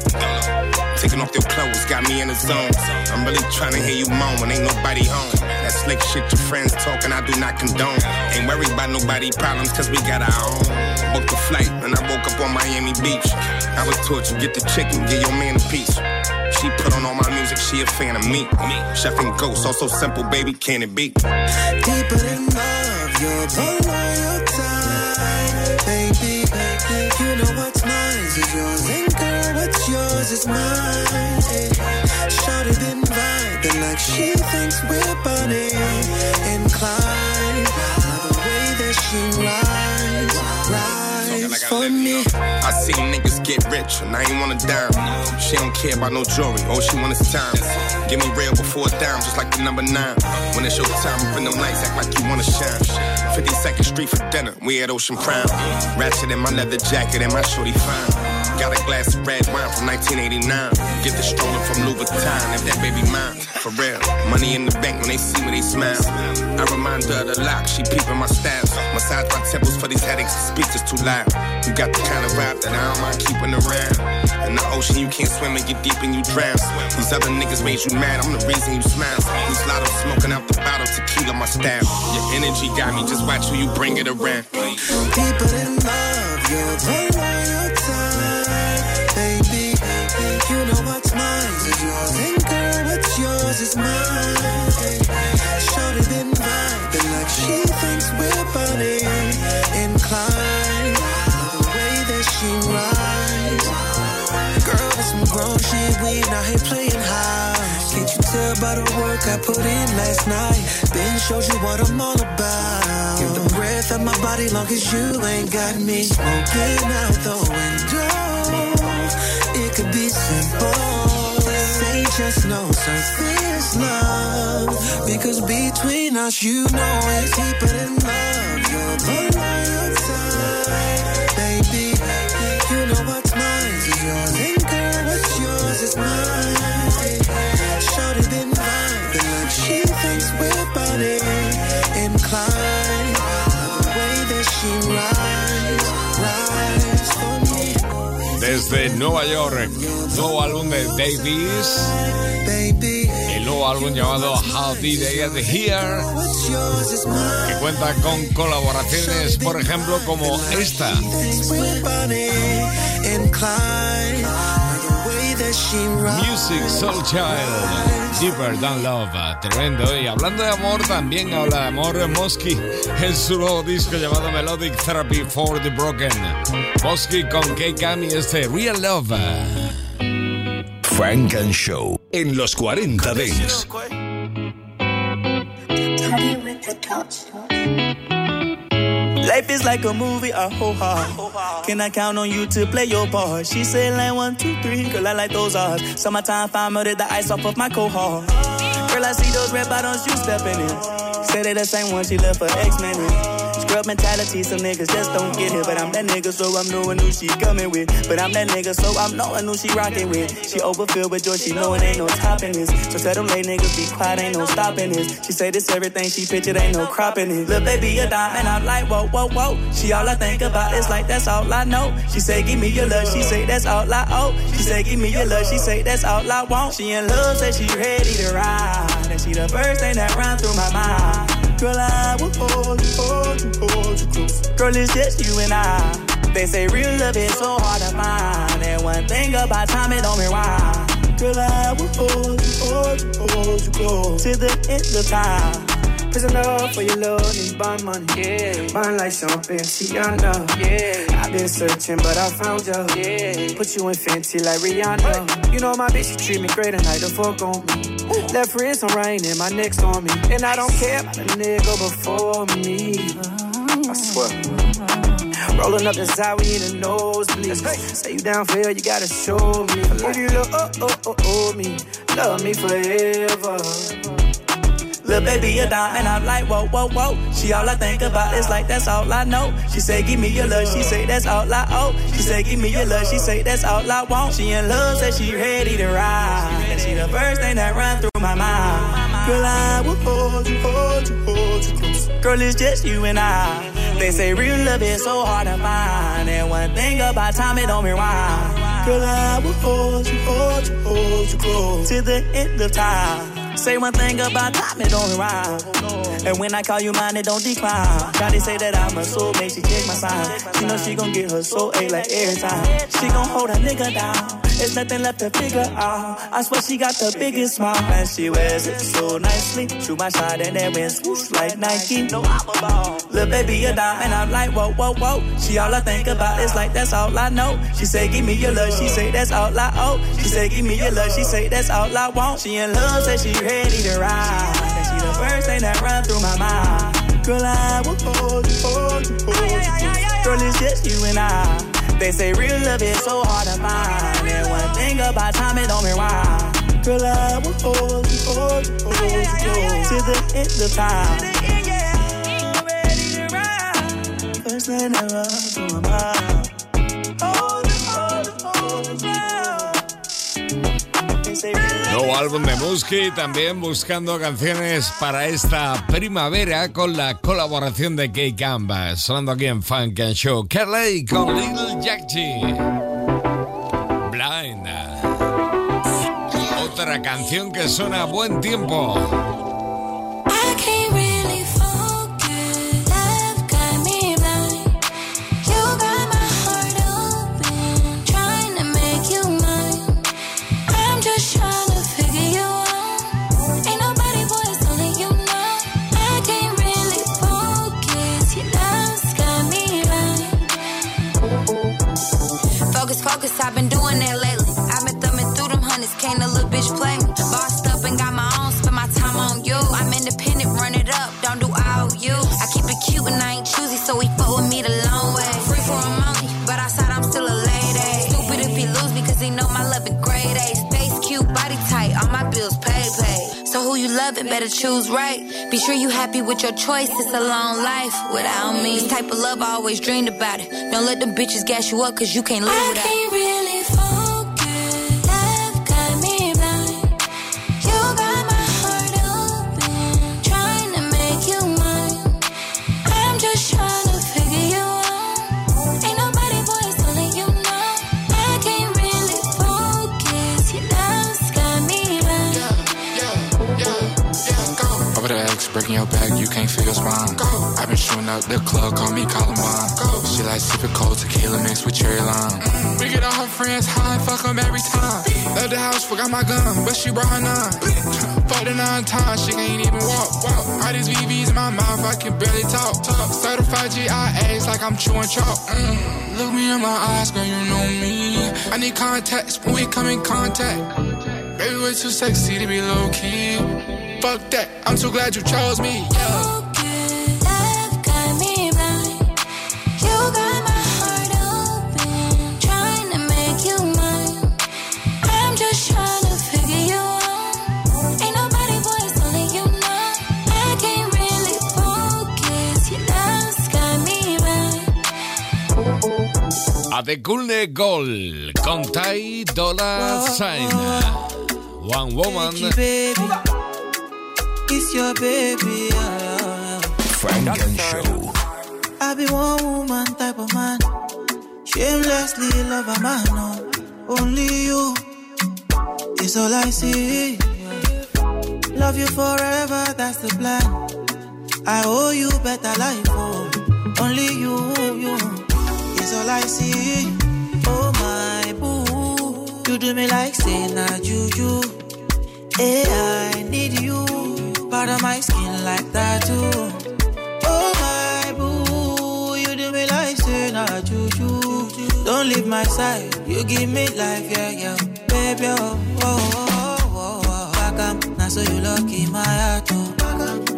Taking off your clothes, got me in the zone. I'm really trying to hear you moan when ain't nobody home. That slick shit your friends talking, I do not condone. Ain't worried about nobody problems, cause we got our own. Booked a flight, and I woke up on Miami Beach. I was taught you get the chicken, get your man a piece. She put on all my music, she a fan of me. Chef and Ghost, also simple, baby, can it be? Deeper than love, you're the loyal time, baby. You yours is mine. Vibing like she thinks we're Bonnie and Clyde. The way that she for me. I seen niggas get rich and I ain't wanna dime. She don't care about no jewelry, all she want is time. Give me real before a dime, just like the number nine. When it's your time, bring them lights, act like you wanna shine. 52nd Street for dinner, we at Ocean Prime. Ratchet in my leather jacket and my shorty fine. Got a glass of red wine from 1989. Get the stroller from Louis Vuitton, if that baby mine. For real, money in the bank when they see me, they smile. I remind her of the lock, she peeping my style. Massage my temples for these headaches, the speakers too loud. You got the kind of vibe that I don't mind keeping around. In the ocean, you can't swim and get deep and you drown. These other niggas made you mad, I'm the reason you smile. These lottos smoking out the bottle, tequila my style. Your energy got me, just watch who you bring it around. Deeper in love, you're the yours, and girl, what's yours is mine. Shorty been vibing like she thinks we're and Clyde. The way that she rides, girl, that's some grown shit. We not here playing high. Can't you tell by the work I put in last night? Ben showed you what I'm all about. Give the breath of my body long as you ain't got me smoking out the window. Just no surface love. Because between us, you know it's deeper than love. You're the side, baby. Desde Nueva York, nuevo álbum de Davies, el nuevo álbum llamado How Did I Get Here, que cuenta con colaboraciones, por ejemplo, como esta. Music Soul Child, Deeper Than Love, tremendo. Y hablando de amor, también habla de amor Mosky en su nuevo disco llamado Melodic Therapy for the Broken. Mosky con K-Cam y este Real Love. Frank and Show en los 40 Dents. Life is like a movie, I hope hard. Can I count on you to play your part? She said like one, two, three, girl I like those odds. Summertime, fine, melted the ice off of my cohort. Girl, I see those red bottoms you stepping in. Say they the same one she left for X-Men in. Scrub mentality, some niggas just don't get it. But I'm that nigga, so I'm knowing who she coming with. But I'm that nigga, so I'm knowing who she rocking with. She overfilled with joy, she knowing ain't no topping this. So tell them late niggas be quiet, ain't no stopping this. She say this everything she pictured, ain't no cropping it. Little baby, a dime, and I'm like, whoa, whoa, whoa. She all I think about is like, that's all I know. She say, give me your love, she say, that's all I owe. She say, give me your love, she say, that's all I want. She in love, say she ready to ride. And she the first thing that run through my mind. Girl, I will hold you, hold you, hold you close. Girl, it's just you and I. They say real love is so hard to find. And one thing about time, it don't rewind. Girl, I will hold you, hold you, hold you close. To the end of time. Prisoner for your love, need bond money. Yeah. Bond like something, Tiana. Yeah. I've been searching, but I found you. Yeah. Put you in fancy like Rihanna. You know my bitch, she treat me great and like the fuck on me. Left wrist on rain and my neck's on me. And I don't care about a nigga before me. I swear. Rolling up the side, we in the nosebleed. Say you down for it, you gotta show me. If you look, oh, oh, oh, oh, me. Love me forever. Little baby, a dime, and I'm like, whoa, whoa, whoa. She all I think about is like, that's all I know. She say, give me your love, she say, that's all I owe. She say, give me your love, she say, that's all I want. She in love, say she ready to ride. And she the first thing that run through my mind. Girl, I will hold you, hold you, hold you close. Girl, it's just you and I. They say real love is so hard to find. And one thing about time, it don't rewind. Girl, I will hold you, hold you, hold you close. To the end of time. Say one thing about time, it don't rhyme. And when I call you mine, it don't decline. Shawty say that I'm a soulmate, she check my sign. She know she gon' get her soul A like every time. She gon' hold a nigga down. There's nothing left to figure out. I swear she got the biggest smile, and she wears it so nicely. Shoot my shot and then win swoosh like Nike. No, I'm a ball. Little baby, you're and I'm like, whoa, whoa, whoa. She all I think about is like, that's all I know. She say, give me your love. She say, that's all I owe. She say, give me your love. She say, that's all I want. She in love, say she ready to ride. And she the first thing that run through my mind. Girl, I will hold you, hold you, hold you. Girl, it's just you and I. They say real love is so hard to find. And one thing about time, it don't rewind. Girl, I will hold you, hold you, hold you, to the end of time. First thing that run through my mind. Nuevo álbum de Musky, también buscando canciones para esta primavera con la colaboración de Kay Gamba, sonando aquí en Funk and Show. Kelly con Little Jackie. Blind. Otra canción que suena a buen tiempo. Better choose right. Be sure you happy with your choice, it's a long life without me. This type of love, I always dreamed about it. Don't let them bitches gas you up, cause you can't live I without it. Up the club, call me Columbine. She like sipping cold tequila mixed with cherry lime. We get all her friends high, fuck them every time. Left the house, forgot my gun, but she brought her nine. Fuck the nine times, she can't even walk. walk. All these VVs in my mouth, I can barely talk. talk. Certified GIAs like I'm chewing chalk. Mm. Look me in my eyes, girl, you know me. I need contacts when we come in contact. Baby, we're too sexy to be low key. Fuck that, I'm so glad you chose me. Yeah. Adekunle Gold con Ty Dolla Sign. One Woman. It's your baby. Funk and Show. I be one woman type of man. Shamelessly love a man. No. Only you is all I see. Love you forever, that's the plan. I owe you better life. Oh. Only you, you all I see. Oh my boo, you do me like say na juju. Hey, I need you. Part of my skin like that too. Oh my boo, you do me like say na juju. Don't leave my side, you give me life, yeah, yeah. Baby, oh, oh, oh, oh, oh. oh. Back up, now so you lucky my oh.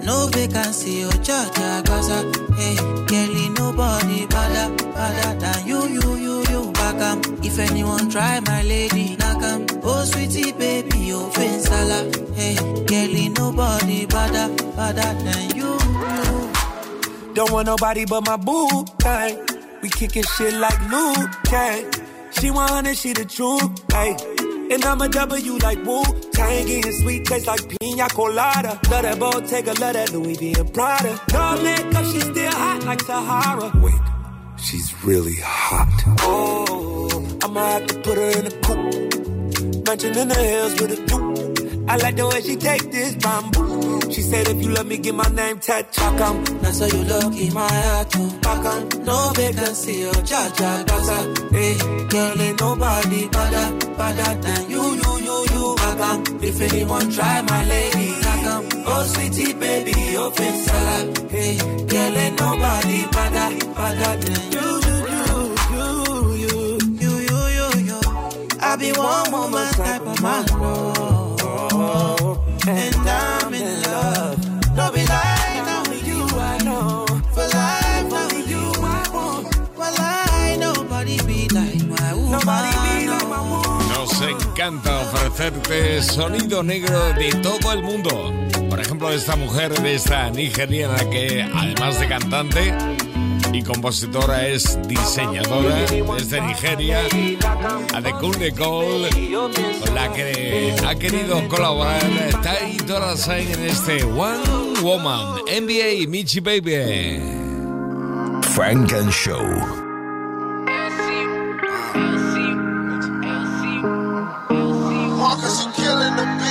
No vacancy, oh, Georgia, Gaza. Hey, Kelly, nobody better, better than you, you, you, you. Back if anyone try my lady, knock 'em. Oh, sweetie, baby, oh, Fensala. Hey, Kelly, nobody better, better than you, you. Don't want nobody but my boo thing. We kicking shit like Liu Kang. She 100, she the truth, hey. And I'm a W like Wu Tangy and sweet taste like pina colada. Love that Bottega, love that Louis V and Prada. No makeup, she still hot like Sahara. Wait, She's really hot. oh, I'ma have to put her in a coupe. Mansion in the hills with a coupe. I like the way she take this bamboo. She said, if you love me, give my name tattooed. come. That's how you look in my heart too. Back on, no vacancy, your cha cha dasa. Hey, girl, ain't nobody better, better than you, you, you, you. Back on, if anyone try my lady, back on. Oh, sweetie baby, oh, face salad. Hey, girl, ain't nobody better, better than you, you. I be one woman type of man. Oh. Oh, and I'm in love. Don't be lying, only you I know. For life, only you I want. Well, I nobody be like my woman. Nobody be like my woman. Nos encanta ofrecerte sonido negro de todo el mundo. Por ejemplo, esta mujer de esta nigeriana que, además de cantante y compositora, es diseñadora desde Nigeria, Adekunle Cole, con la que ha querido colaborar Tai Dolla Sign en este One Woman, NBA Michi Baby. Frank and Show.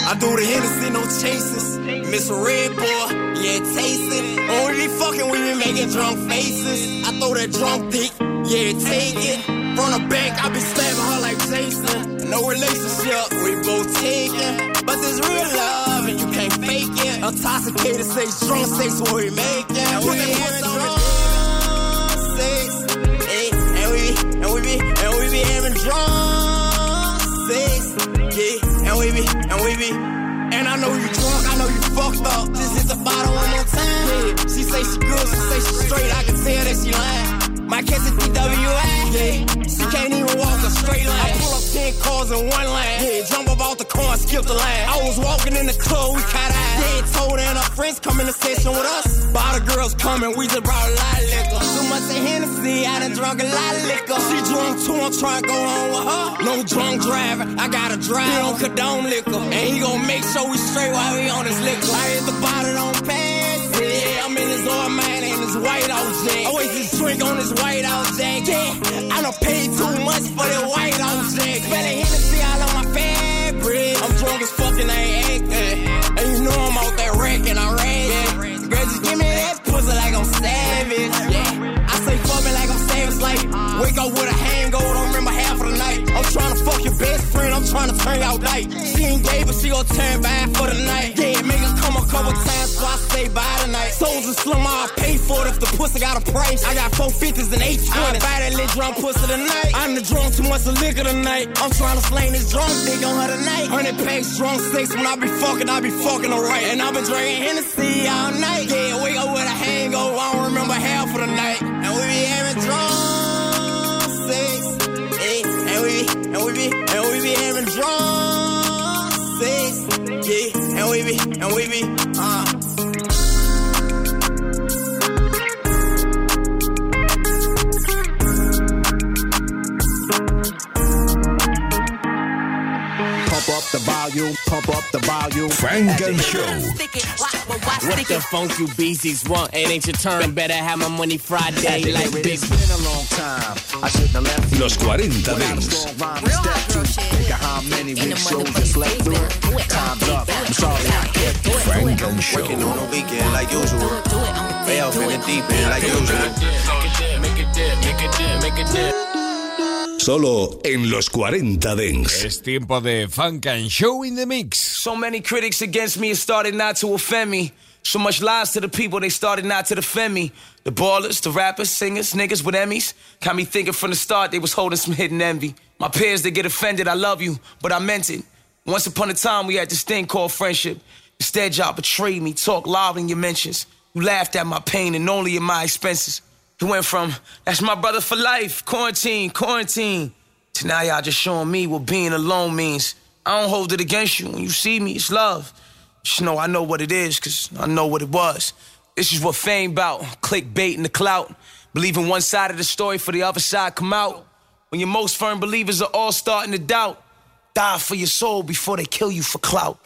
I do the Hennessy, no chases. Miss a red boy, yeah, taste it. Only fucking when we making drunk faces. I throw that drunk dick, yeah, take it. From the back, I be slapping her like Jason. No relationship, we both taking. But this real love, and you can't fake it. Intoxicated, say drunk sex, what we making. We drunk sex. And we, and we be, and we be having drunk sex. Yeah, and we be, and we be. And I know you drunk, I know you fucked up. Just hit the bottle one more time. She say she good, she say she straight. I can tell that she lying. Might catch a DWI. Yeah, she can't even walk a straight line. I pull up 10 cars in one line. Yeah, jump up off the car and skip the line. I was walking in the club, we caught eyes. Yeah, told and her friends come in the session with us. But all the girls coming, we just brought a lot of liquor. Too much of Hennessy, I done drunk a lot of liquor. She drunk too, I'm trying to go home with her. No drunk driver, I gotta drive. He don't condone liquor. And he gon' make sure we straight while we on this liquor. I hit the bottle, don't pass white out jack. Always just drink on his white out jack. Yeah, I done paid too much for that white out jack. Better Hennessy all on my fabric. I'm drunk as fuck and I ain't acting. And you know I'm out there wrecking, I rag. Yeah. Girl, just give me that pussy like I'm savage. Yeah, I say fuck me like I'm savage. Like, wake up with a hangover, I'm trying to fuck your best friend, I'm trying to turn out light. She ain't gay, but she gon' turn bad for the night. Yeah, make her come a couple times, so I stay by tonight. Souls and slum, I'll pay for it if the pussy got a price. I got four fifties and eight twenties. I buy that lit drunk pussy tonight. I'm the drunk too much of liquor tonight. I'm trying to slang this drunk dick on her tonight. Hundred packs, drunk sex. When I be fucking, I be fucking her right. And I been drinking Hennessy all night. Yeah, wake up with a hangover. I don't remember be, and we be, uh. Pump up the volume, pump up the volume. Funk and Show. What the funk you beasties want? It ain't your turn. Better have my money Friday like big. It's been a long time. I shouldn't have left. Los 40 Dance. Strong rhyme and step to. Think of how many big shows just left through. Time's up. I'm sorry. I can't it. Funk and Show. Working on the weekend like usual. Way in the deep end like usual. Make it dip, make it dip, make it dip. Solo en los 40 Dance. Es tiempo de Funk and Show in the Mix. So many critics against me, it started not to offend me. So much lies to the people, they started not to defend me. The ballers, the rappers, singers, niggas with Emmys. Got me thinking from the start they was holding some hidden envy. My peers, they get offended, I love you, but I meant it. Once upon a time, we had this thing called friendship. Instead, y'all betrayed me, talk loud in your mentions. You laughed at my pain and only at my expenses. It went from, that's my brother for life, quarantine, quarantine, to now y'all just showing me what being alone means. I don't hold it against you. When you see me, it's love. Just know I know what it is, cause I know what it was. This is what fame bout, clickbait and the clout. Believing one side of the story for the other side come out. When your most firm believers are all starting to doubt. Die for your soul before they kill you for clout.